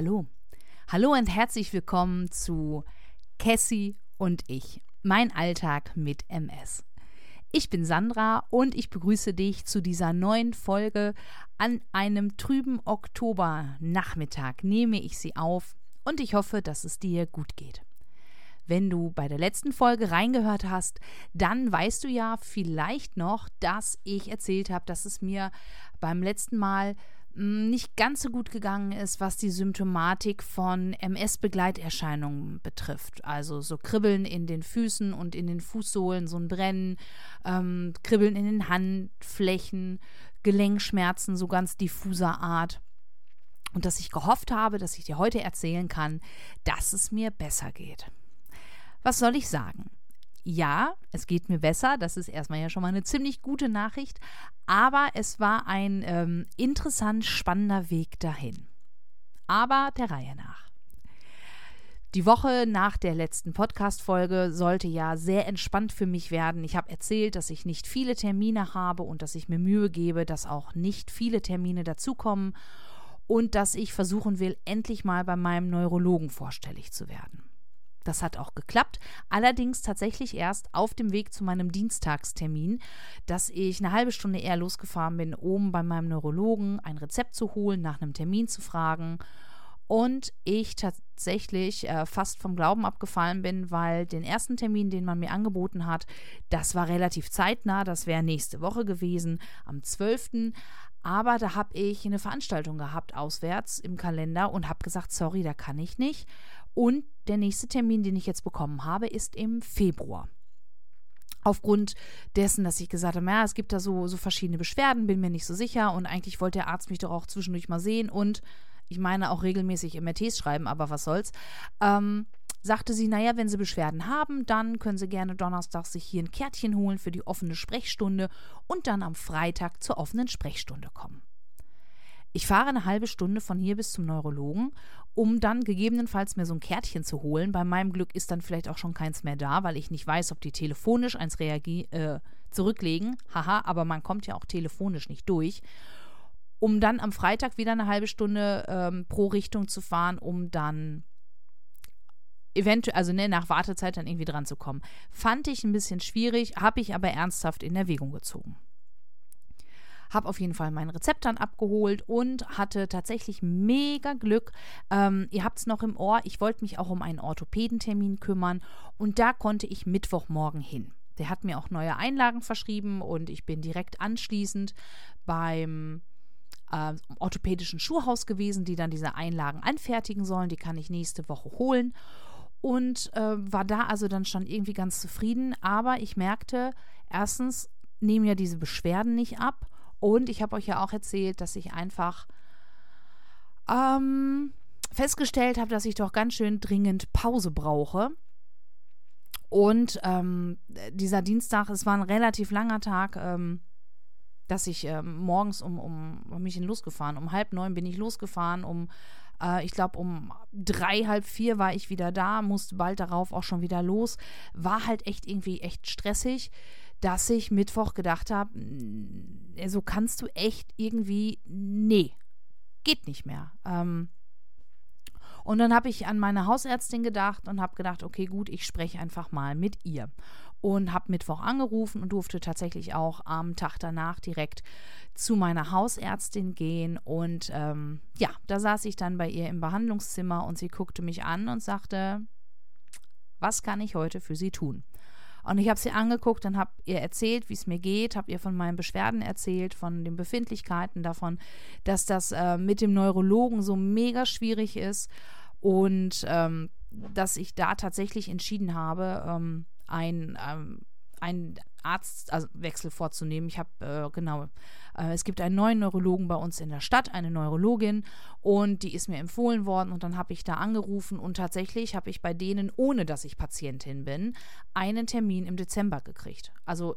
Hallo. Hallo und herzlich willkommen zu Cassie und ich. Mein Alltag mit MS. Ich bin Sandra und ich begrüße dich zu dieser neuen Folge. An einem trüben Oktobernachmittag nehme ich sie auf und ich hoffe, dass es dir gut geht. Wenn du bei der letzten Folge reingehört hast, dann weißt du ja vielleicht noch, dass ich erzählt habe, dass es mir beim letzten Mal nicht ganz so gut gegangen ist, was die Symptomatik von MS-Begleiterscheinungen betrifft. Also so Kribbeln in den Füßen und in den Fußsohlen, so ein Brennen, ähm, Kribbeln in den Handflächen, Gelenkschmerzen so ganz diffuser Art. Und dass ich gehofft habe, dass ich dir heute erzählen kann, dass es mir besser geht. Was soll ich sagen? Ja, es geht mir besser. Das ist erstmal ja schon mal eine ziemlich gute Nachricht. Aber es war ein ähm, interessant spannender Weg dahin. Aber der Reihe nach. Die Woche nach der letzten Podcast-Folge sollte ja sehr entspannt für mich werden. Ich habe erzählt, dass ich nicht viele Termine habe und dass ich mir Mühe gebe, dass auch nicht viele Termine dazukommen und dass ich versuchen will, endlich mal bei meinem Neurologen vorstellig zu werden. Das hat auch geklappt. Allerdings tatsächlich erst auf dem Weg zu meinem Dienstagstermin, dass ich eine halbe Stunde eher losgefahren bin, um bei meinem Neurologen ein Rezept zu holen, nach einem Termin zu fragen. Und ich tatsächlich äh, fast vom Glauben abgefallen bin, weil den ersten Termin, den man mir angeboten hat, das war relativ zeitnah, das wäre nächste Woche gewesen, am 12. Aber da habe ich eine Veranstaltung gehabt auswärts im Kalender und habe gesagt, sorry, da kann ich nicht. Und der nächste Termin, den ich jetzt bekommen habe, ist im Februar. Aufgrund dessen, dass ich gesagt habe, ja, es gibt da so, so verschiedene Beschwerden, bin mir nicht so sicher und eigentlich wollte der Arzt mich doch auch zwischendurch mal sehen und ich meine auch regelmäßig MRTs schreiben, aber was soll's. Ähm, sagte sie, naja, wenn Sie Beschwerden haben, dann können Sie gerne Donnerstag sich hier ein Kärtchen holen für die offene Sprechstunde und dann am Freitag zur offenen Sprechstunde kommen. Ich fahre eine halbe Stunde von hier bis zum Neurologen, um dann gegebenenfalls mir so ein Kärtchen zu holen. Bei meinem Glück ist dann vielleicht auch schon keins mehr da, weil ich nicht weiß, ob die telefonisch eins äh, zurücklegen. Haha, aber man kommt ja auch telefonisch nicht durch. Um dann am Freitag wieder eine halbe Stunde ähm, pro Richtung zu fahren, um dann eventuell, also ne, nach Wartezeit dann irgendwie dran zu kommen. Fand ich ein bisschen schwierig, habe ich aber ernsthaft in Erwägung gezogen. Habe auf jeden Fall mein Rezept dann abgeholt und hatte tatsächlich mega Glück. Ähm, ihr habt es noch im Ohr, ich wollte mich auch um einen Orthopädentermin kümmern und da konnte ich Mittwochmorgen hin. Der hat mir auch neue Einlagen verschrieben und ich bin direkt anschließend beim äh, orthopädischen Schuhhaus gewesen, die dann diese Einlagen anfertigen sollen. Die kann ich nächste Woche holen und äh, war da also dann schon irgendwie ganz zufrieden. Aber ich merkte, erstens nehmen ja diese Beschwerden nicht ab und ich habe euch ja auch erzählt, dass ich einfach ähm, festgestellt habe, dass ich doch ganz schön dringend Pause brauche. Und ähm, dieser Dienstag, es war ein relativ langer Tag, ähm, dass ich ähm, morgens um, um, mich in losgefahren. Um halb neun bin ich losgefahren, um äh, ich glaube, um drei, halb vier war ich wieder da, musste bald darauf auch schon wieder los. War halt echt irgendwie echt stressig dass ich Mittwoch gedacht habe, so also kannst du echt irgendwie, nee, geht nicht mehr. Ähm, und dann habe ich an meine Hausärztin gedacht und habe gedacht, okay, gut, ich spreche einfach mal mit ihr. Und habe Mittwoch angerufen und durfte tatsächlich auch am Tag danach direkt zu meiner Hausärztin gehen. Und ähm, ja, da saß ich dann bei ihr im Behandlungszimmer und sie guckte mich an und sagte, was kann ich heute für Sie tun? Und ich habe sie angeguckt und habe ihr erzählt, wie es mir geht, habe ihr von meinen Beschwerden erzählt, von den Befindlichkeiten davon, dass das äh, mit dem Neurologen so mega schwierig ist und ähm, dass ich da tatsächlich entschieden habe, ähm, ein, ähm, ein Arztwechsel vorzunehmen. Ich habe, äh, genau, äh, es gibt einen neuen Neurologen bei uns in der Stadt, eine Neurologin, und die ist mir empfohlen worden. Und dann habe ich da angerufen und tatsächlich habe ich bei denen, ohne dass ich Patientin bin, einen Termin im Dezember gekriegt. Also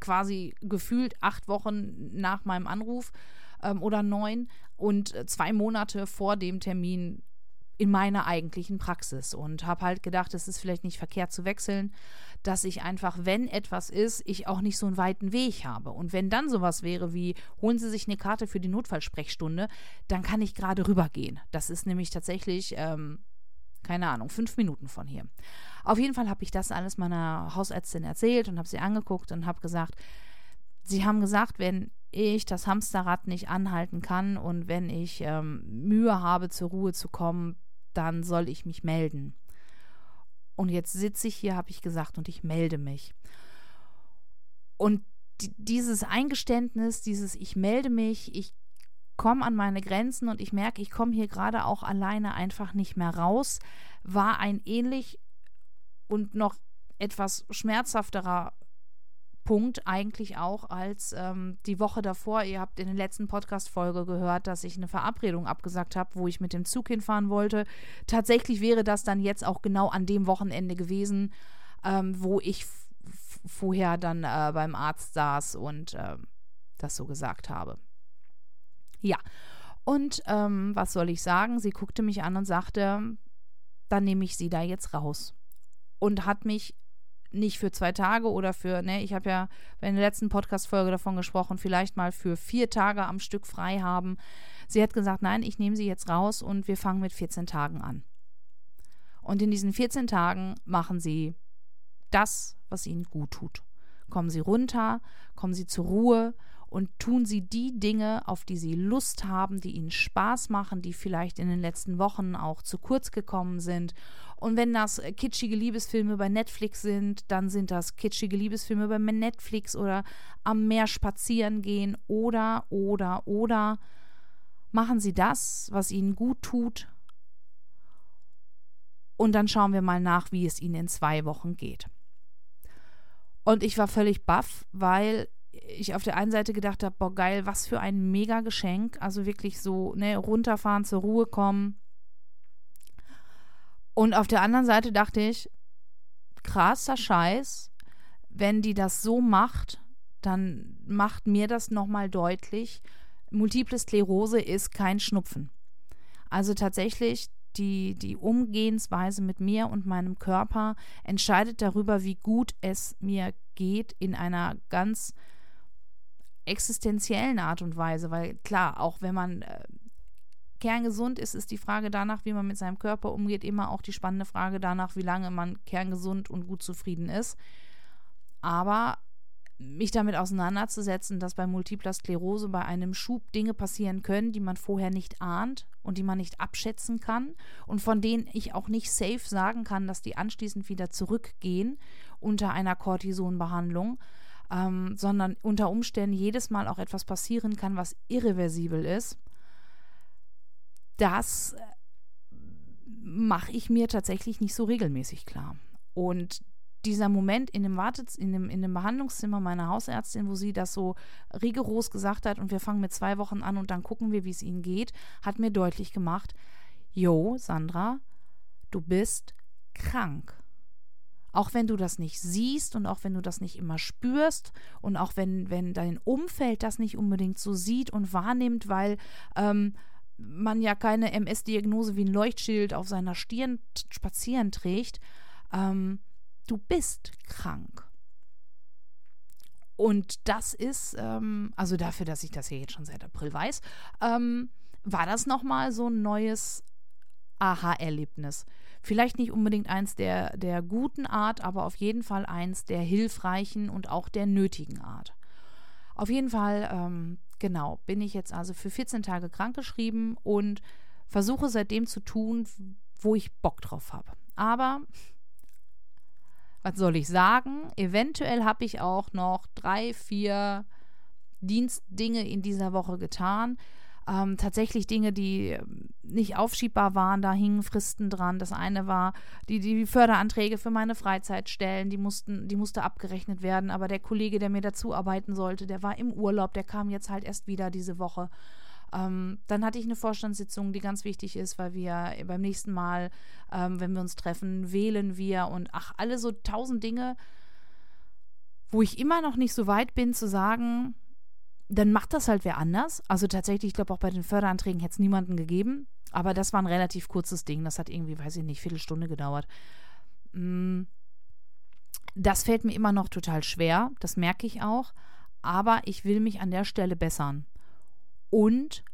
quasi gefühlt acht Wochen nach meinem Anruf ähm, oder neun und zwei Monate vor dem Termin in meiner eigentlichen Praxis und habe halt gedacht, es ist vielleicht nicht verkehrt zu wechseln, dass ich einfach, wenn etwas ist, ich auch nicht so einen weiten Weg habe. Und wenn dann sowas wäre wie, holen Sie sich eine Karte für die Notfallsprechstunde, dann kann ich gerade rübergehen. Das ist nämlich tatsächlich, ähm, keine Ahnung, fünf Minuten von hier. Auf jeden Fall habe ich das alles meiner Hausärztin erzählt und habe sie angeguckt und habe gesagt, Sie haben gesagt, wenn ich das Hamsterrad nicht anhalten kann und wenn ich ähm, Mühe habe, zur Ruhe zu kommen, dann soll ich mich melden. Und jetzt sitze ich hier, habe ich gesagt, und ich melde mich. Und dieses Eingeständnis, dieses Ich melde mich, ich komme an meine Grenzen und ich merke, ich komme hier gerade auch alleine einfach nicht mehr raus, war ein ähnlich und noch etwas schmerzhafterer Punkt eigentlich auch als ähm, die Woche davor. Ihr habt in der letzten Podcast-Folge gehört, dass ich eine Verabredung abgesagt habe, wo ich mit dem Zug hinfahren wollte. Tatsächlich wäre das dann jetzt auch genau an dem Wochenende gewesen, ähm, wo ich vorher dann äh, beim Arzt saß und äh, das so gesagt habe. Ja, und ähm, was soll ich sagen? Sie guckte mich an und sagte, dann nehme ich sie da jetzt raus. Und hat mich nicht für zwei Tage oder für, ne, ich habe ja in der letzten Podcast-Folge davon gesprochen, vielleicht mal für vier Tage am Stück frei haben. Sie hat gesagt, nein, ich nehme sie jetzt raus und wir fangen mit 14 Tagen an. Und in diesen 14 Tagen machen sie das, was ihnen gut tut. Kommen sie runter, kommen sie zur Ruhe und tun sie die Dinge, auf die sie Lust haben, die ihnen Spaß machen, die vielleicht in den letzten Wochen auch zu kurz gekommen sind. Und wenn das kitschige Liebesfilme bei Netflix sind, dann sind das kitschige Liebesfilme bei Netflix oder am Meer spazieren gehen oder, oder, oder machen sie das, was ihnen gut tut. Und dann schauen wir mal nach, wie es ihnen in zwei Wochen geht. Und ich war völlig baff, weil ich auf der einen Seite gedacht habe, boah, geil, was für ein mega Geschenk. Also wirklich so, ne, runterfahren, zur Ruhe kommen. Und auf der anderen Seite dachte ich, krasser Scheiß, wenn die das so macht, dann macht mir das nochmal deutlich, Multiple Sklerose ist kein Schnupfen. Also tatsächlich, die, die Umgehensweise mit mir und meinem Körper entscheidet darüber, wie gut es mir geht in einer ganz existenziellen Art und Weise, weil klar, auch wenn man äh, kerngesund ist, ist die Frage danach, wie man mit seinem Körper umgeht, immer auch die spannende Frage danach, wie lange man kerngesund und gut zufrieden ist. Aber mich damit auseinanderzusetzen, dass bei multipler Sklerose bei einem Schub Dinge passieren können, die man vorher nicht ahnt und die man nicht abschätzen kann und von denen ich auch nicht safe sagen kann, dass die anschließend wieder zurückgehen unter einer Cortisonbehandlung, ähm, sondern unter Umständen jedes Mal auch etwas passieren kann, was irreversibel ist, das äh, mache ich mir tatsächlich nicht so regelmäßig klar. Und dieser Moment in dem Wartet in dem, in dem Behandlungszimmer meiner Hausärztin, wo sie das so rigoros gesagt hat und wir fangen mit zwei Wochen an und dann gucken wir, wie es ihnen geht, hat mir deutlich gemacht, Jo, Sandra, du bist krank. Auch wenn du das nicht siehst und auch wenn du das nicht immer spürst und auch wenn, wenn dein Umfeld das nicht unbedingt so sieht und wahrnimmt, weil ähm, man ja keine MS-Diagnose wie ein Leuchtschild auf seiner Stirn spazieren trägt, ähm, du bist krank. Und das ist, ähm, also dafür, dass ich das hier jetzt schon seit April weiß, ähm, war das nochmal so ein neues Aha-Erlebnis. Vielleicht nicht unbedingt eins der, der guten Art, aber auf jeden Fall eins der hilfreichen und auch der nötigen Art. Auf jeden Fall, ähm, genau, bin ich jetzt also für 14 Tage krankgeschrieben und versuche seitdem zu tun, wo ich Bock drauf habe. Aber was soll ich sagen? Eventuell habe ich auch noch drei, vier Dienstdinge in dieser Woche getan, ähm, tatsächlich Dinge, die ähm, nicht aufschiebbar waren, da hingen Fristen dran. Das eine war die, die Förderanträge für meine Freizeitstellen, die mussten, die musste abgerechnet werden, aber der Kollege, der mir dazu arbeiten sollte, der war im Urlaub, der kam jetzt halt erst wieder diese Woche. Ähm, dann hatte ich eine Vorstandssitzung, die ganz wichtig ist, weil wir beim nächsten Mal, ähm, wenn wir uns treffen, wählen wir und ach, alle so tausend Dinge, wo ich immer noch nicht so weit bin zu sagen, dann macht das halt wer anders. Also tatsächlich, ich glaube, auch bei den Förderanträgen hätte es niemanden gegeben. Aber das war ein relativ kurzes Ding. Das hat irgendwie, weiß ich nicht, Viertelstunde gedauert. Mm, das fällt mir immer noch total schwer. Das merke ich auch. Aber ich will mich an der Stelle bessern. Und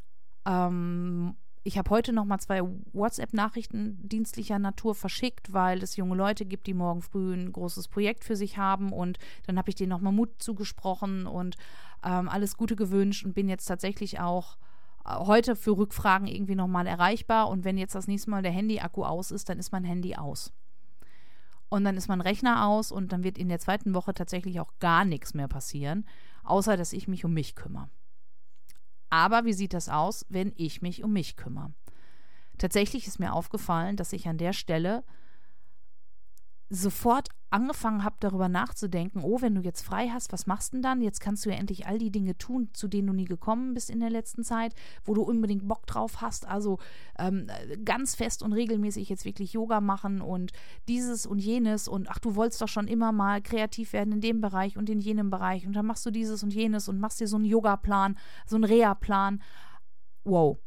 ähm, ich habe heute noch mal zwei WhatsApp-Nachrichten dienstlicher Natur verschickt, weil es junge Leute gibt, die morgen früh ein großes Projekt für sich haben. Und dann habe ich denen noch mal Mut zugesprochen und ähm, alles Gute gewünscht und bin jetzt tatsächlich auch äh, heute für Rückfragen irgendwie noch mal erreichbar. Und wenn jetzt das nächste Mal der Handy-Akku aus ist, dann ist mein Handy aus. Und dann ist mein Rechner aus und dann wird in der zweiten Woche tatsächlich auch gar nichts mehr passieren, außer dass ich mich um mich kümmere. Aber wie sieht das aus, wenn ich mich um mich kümmere? Tatsächlich ist mir aufgefallen, dass ich an der Stelle sofort angefangen habe, darüber nachzudenken, oh, wenn du jetzt frei hast, was machst du denn dann? Jetzt kannst du ja endlich all die Dinge tun, zu denen du nie gekommen bist in der letzten Zeit, wo du unbedingt Bock drauf hast. Also ähm, ganz fest und regelmäßig jetzt wirklich Yoga machen und dieses und jenes und ach, du wolltest doch schon immer mal kreativ werden in dem Bereich und in jenem Bereich und dann machst du dieses und jenes und machst dir so einen Yoga-Plan, so einen Reha-Plan. Wow,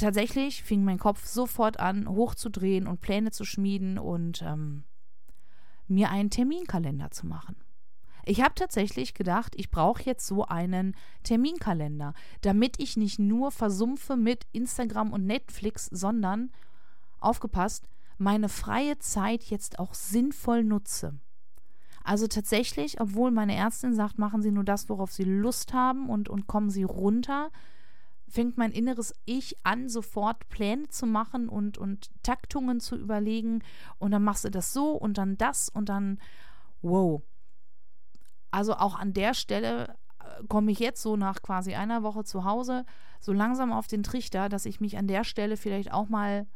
tatsächlich fing mein Kopf sofort an, hochzudrehen und Pläne zu schmieden und ähm, mir einen Terminkalender zu machen. Ich habe tatsächlich gedacht, ich brauche jetzt so einen Terminkalender, damit ich nicht nur versumpfe mit Instagram und Netflix, sondern, aufgepasst, meine freie Zeit jetzt auch sinnvoll nutze. Also tatsächlich, obwohl meine Ärztin sagt, machen Sie nur das, worauf Sie Lust haben und, und kommen Sie runter, fängt mein inneres Ich an, sofort Pläne zu machen und, und Taktungen zu überlegen. Und dann machst du das so und dann das und dann, wow. Also auch an der Stelle äh, komme ich jetzt so nach quasi einer Woche zu Hause so langsam auf den Trichter, dass ich mich an der Stelle vielleicht auch mal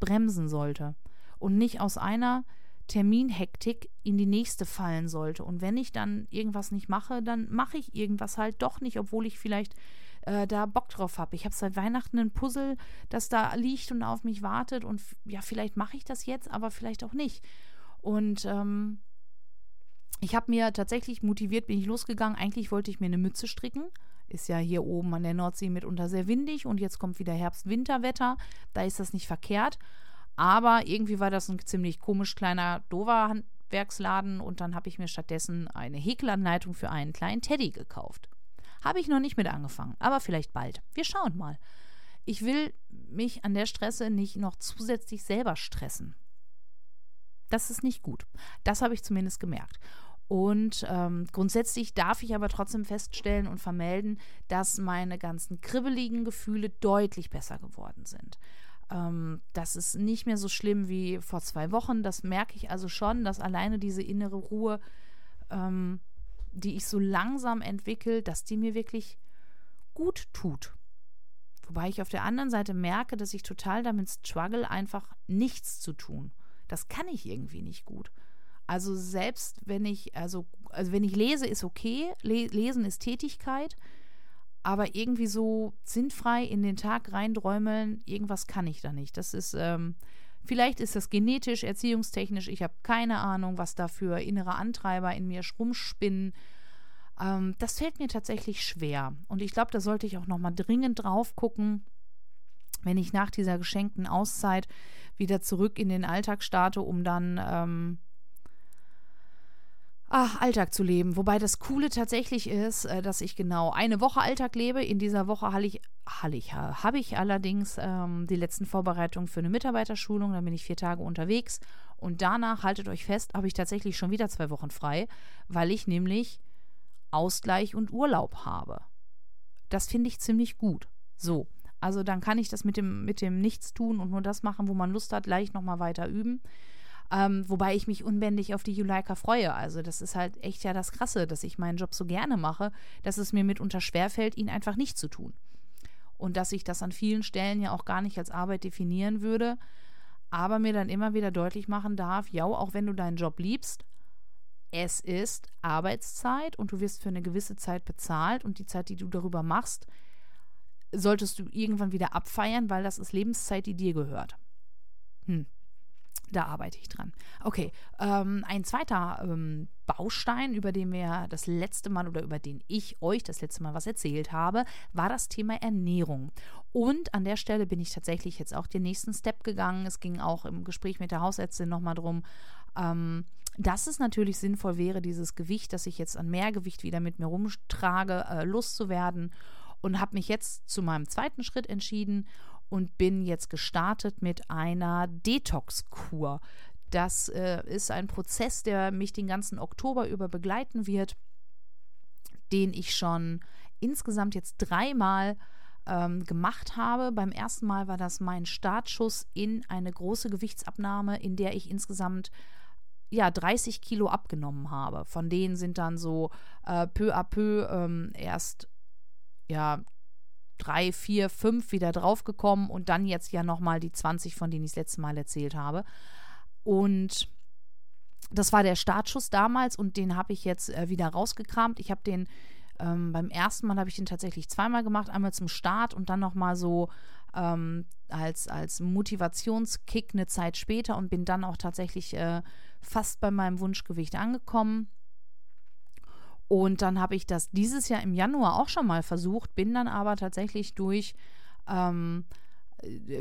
bremsen sollte und nicht aus einer Terminhektik in die nächste fallen sollte. Und wenn ich dann irgendwas nicht mache, dann mache ich irgendwas halt doch nicht, obwohl ich vielleicht äh, da Bock drauf habe. Ich habe seit Weihnachten ein Puzzle, das da liegt und auf mich wartet und ja, vielleicht mache ich das jetzt, aber vielleicht auch nicht. Und ähm, ich habe mir tatsächlich motiviert, bin ich losgegangen. Eigentlich wollte ich mir eine Mütze stricken. Ist ja hier oben an der Nordsee mitunter sehr windig und jetzt kommt wieder Herbst-Winterwetter. Da ist das nicht verkehrt. Aber irgendwie war das ein ziemlich komisch kleiner, dover Handwerksladen und dann habe ich mir stattdessen eine Häkelanleitung für einen kleinen Teddy gekauft. Habe ich noch nicht mit angefangen, aber vielleicht bald. Wir schauen mal. Ich will mich an der Stresse nicht noch zusätzlich selber stressen. Das ist nicht gut. Das habe ich zumindest gemerkt. Und ähm, grundsätzlich darf ich aber trotzdem feststellen und vermelden, dass meine ganzen kribbeligen Gefühle deutlich besser geworden sind. Ähm, das ist nicht mehr so schlimm wie vor zwei Wochen. Das merke ich also schon, dass alleine diese innere Ruhe ähm, die ich so langsam entwickle, dass die mir wirklich gut tut. Wobei ich auf der anderen Seite merke, dass ich total damit struggle, einfach nichts zu tun. Das kann ich irgendwie nicht gut. Also selbst wenn ich, also, also wenn ich lese, ist okay, lesen ist Tätigkeit, aber irgendwie so sinnfrei in den Tag reindräumeln, irgendwas kann ich da nicht. Das ist, ähm, Vielleicht ist das genetisch, erziehungstechnisch, ich habe keine Ahnung, was da für innere Antreiber in mir rumspinnen. Ähm, das fällt mir tatsächlich schwer. Und ich glaube, da sollte ich auch nochmal dringend drauf gucken, wenn ich nach dieser geschenkten Auszeit wieder zurück in den Alltag starte, um dann ähm, ach, Alltag zu leben. Wobei das Coole tatsächlich ist, äh, dass ich genau eine Woche Alltag lebe. In dieser Woche habe ich, habe ich allerdings ähm, die letzten Vorbereitungen für eine Mitarbeiterschulung. Da bin ich vier Tage unterwegs. Und danach, haltet euch fest, habe ich tatsächlich schon wieder zwei Wochen frei, weil ich nämlich Ausgleich und Urlaub habe. Das finde ich ziemlich gut. So. Also dann kann ich das mit dem, mit dem Nichtstun und nur das machen, wo man Lust hat, gleich nochmal weiter üben. Ähm, wobei ich mich unbändig auf die Juleika freue. Also das ist halt echt ja das Krasse, dass ich meinen Job so gerne mache, dass es mir mitunter schwerfällt, ihn einfach nicht zu tun. Und dass ich das an vielen Stellen ja auch gar nicht als Arbeit definieren würde, aber mir dann immer wieder deutlich machen darf, ja, auch wenn du deinen Job liebst, es ist Arbeitszeit und du wirst für eine gewisse Zeit bezahlt und die Zeit, die du darüber machst, solltest du irgendwann wieder abfeiern, weil das ist Lebenszeit, die dir gehört. Hm. Da arbeite ich dran. Okay, ähm, ein zweiter ähm, Baustein, über den wir das letzte Mal oder über den ich euch das letzte Mal was erzählt habe, war das Thema Ernährung. Und an der Stelle bin ich tatsächlich jetzt auch den nächsten Step gegangen. Es ging auch im Gespräch mit der Hausärztin nochmal drum, ähm, dass es natürlich sinnvoll wäre, dieses Gewicht, das ich jetzt an Mehrgewicht wieder mit mir rumtrage, äh, loszuwerden. Und habe mich jetzt zu meinem zweiten Schritt entschieden und bin jetzt gestartet mit einer Detox-Kur. Das äh, ist ein Prozess, der mich den ganzen Oktober über begleiten wird, den ich schon insgesamt jetzt dreimal ähm, gemacht habe. Beim ersten Mal war das mein Startschuss in eine große Gewichtsabnahme, in der ich insgesamt ja 30 Kilo abgenommen habe. Von denen sind dann so äh, peu à peu ähm, erst ja drei, vier, fünf wieder draufgekommen und dann jetzt ja nochmal die 20, von denen ich das letzte Mal erzählt habe. Und das war der Startschuss damals und den habe ich jetzt äh, wieder rausgekramt. Ich habe den ähm, beim ersten Mal habe ich den tatsächlich zweimal gemacht, einmal zum Start und dann nochmal so ähm, als, als Motivationskick eine Zeit später und bin dann auch tatsächlich äh, fast bei meinem Wunschgewicht angekommen. Und dann habe ich das dieses Jahr im Januar auch schon mal versucht, bin dann aber tatsächlich durch ähm,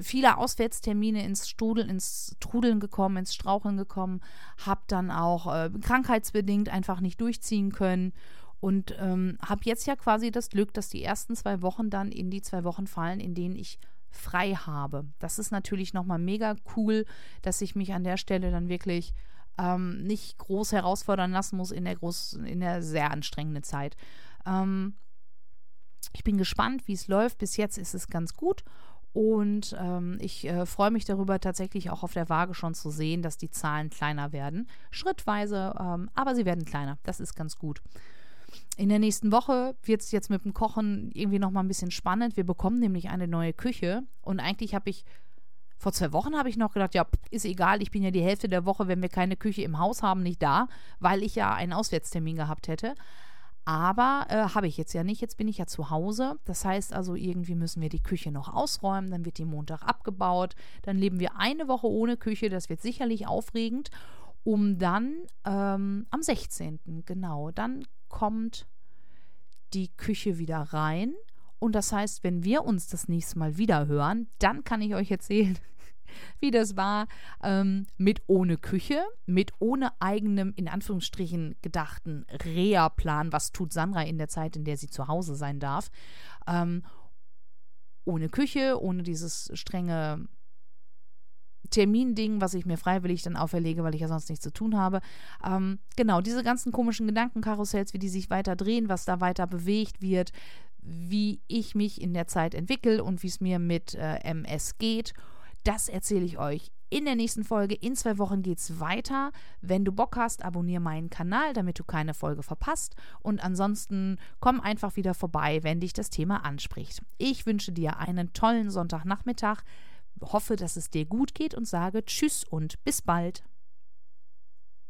viele Auswärtstermine ins Strudeln, ins Trudeln gekommen, ins Straucheln gekommen, habe dann auch äh, krankheitsbedingt einfach nicht durchziehen können und ähm, habe jetzt ja quasi das Glück, dass die ersten zwei Wochen dann in die zwei Wochen fallen, in denen ich frei habe. Das ist natürlich nochmal mega cool, dass ich mich an der Stelle dann wirklich ähm, nicht groß herausfordern lassen muss in der, groß, in der sehr anstrengenden Zeit. Ähm, ich bin gespannt, wie es läuft. Bis jetzt ist es ganz gut. Und ähm, ich äh, freue mich darüber, tatsächlich auch auf der Waage schon zu sehen, dass die Zahlen kleiner werden. Schrittweise, ähm, aber sie werden kleiner. Das ist ganz gut. In der nächsten Woche wird es jetzt mit dem Kochen irgendwie nochmal ein bisschen spannend. Wir bekommen nämlich eine neue Küche. Und eigentlich habe ich vor zwei Wochen habe ich noch gedacht, ja, ist egal, ich bin ja die Hälfte der Woche, wenn wir keine Küche im Haus haben, nicht da, weil ich ja einen Auswärtstermin gehabt hätte. Aber äh, habe ich jetzt ja nicht. Jetzt bin ich ja zu Hause. Das heißt also, irgendwie müssen wir die Küche noch ausräumen. Dann wird die Montag abgebaut. Dann leben wir eine Woche ohne Küche. Das wird sicherlich aufregend. Um dann ähm, am 16. genau, dann kommt die Küche wieder rein. Und das heißt, wenn wir uns das nächste Mal wieder hören, dann kann ich euch erzählen, wie das war ähm, mit ohne Küche, mit ohne eigenem, in Anführungsstrichen gedachten Reha-Plan. Was tut Sandra in der Zeit, in der sie zu Hause sein darf? Ähm, ohne Küche, ohne dieses strenge Terminding, was ich mir freiwillig dann auferlege, weil ich ja sonst nichts zu tun habe. Ähm, genau, diese ganzen komischen Gedankenkarussells, wie die sich weiter drehen, was da weiter bewegt wird, wie ich mich in der Zeit entwickle und wie es mir mit äh, MS geht. Das erzähle ich euch in der nächsten Folge. In zwei Wochen geht es weiter. Wenn du Bock hast, abonniere meinen Kanal, damit du keine Folge verpasst. Und ansonsten komm einfach wieder vorbei, wenn dich das Thema anspricht. Ich wünsche dir einen tollen Sonntagnachmittag hoffe, dass es dir gut geht und sage Tschüss und bis bald.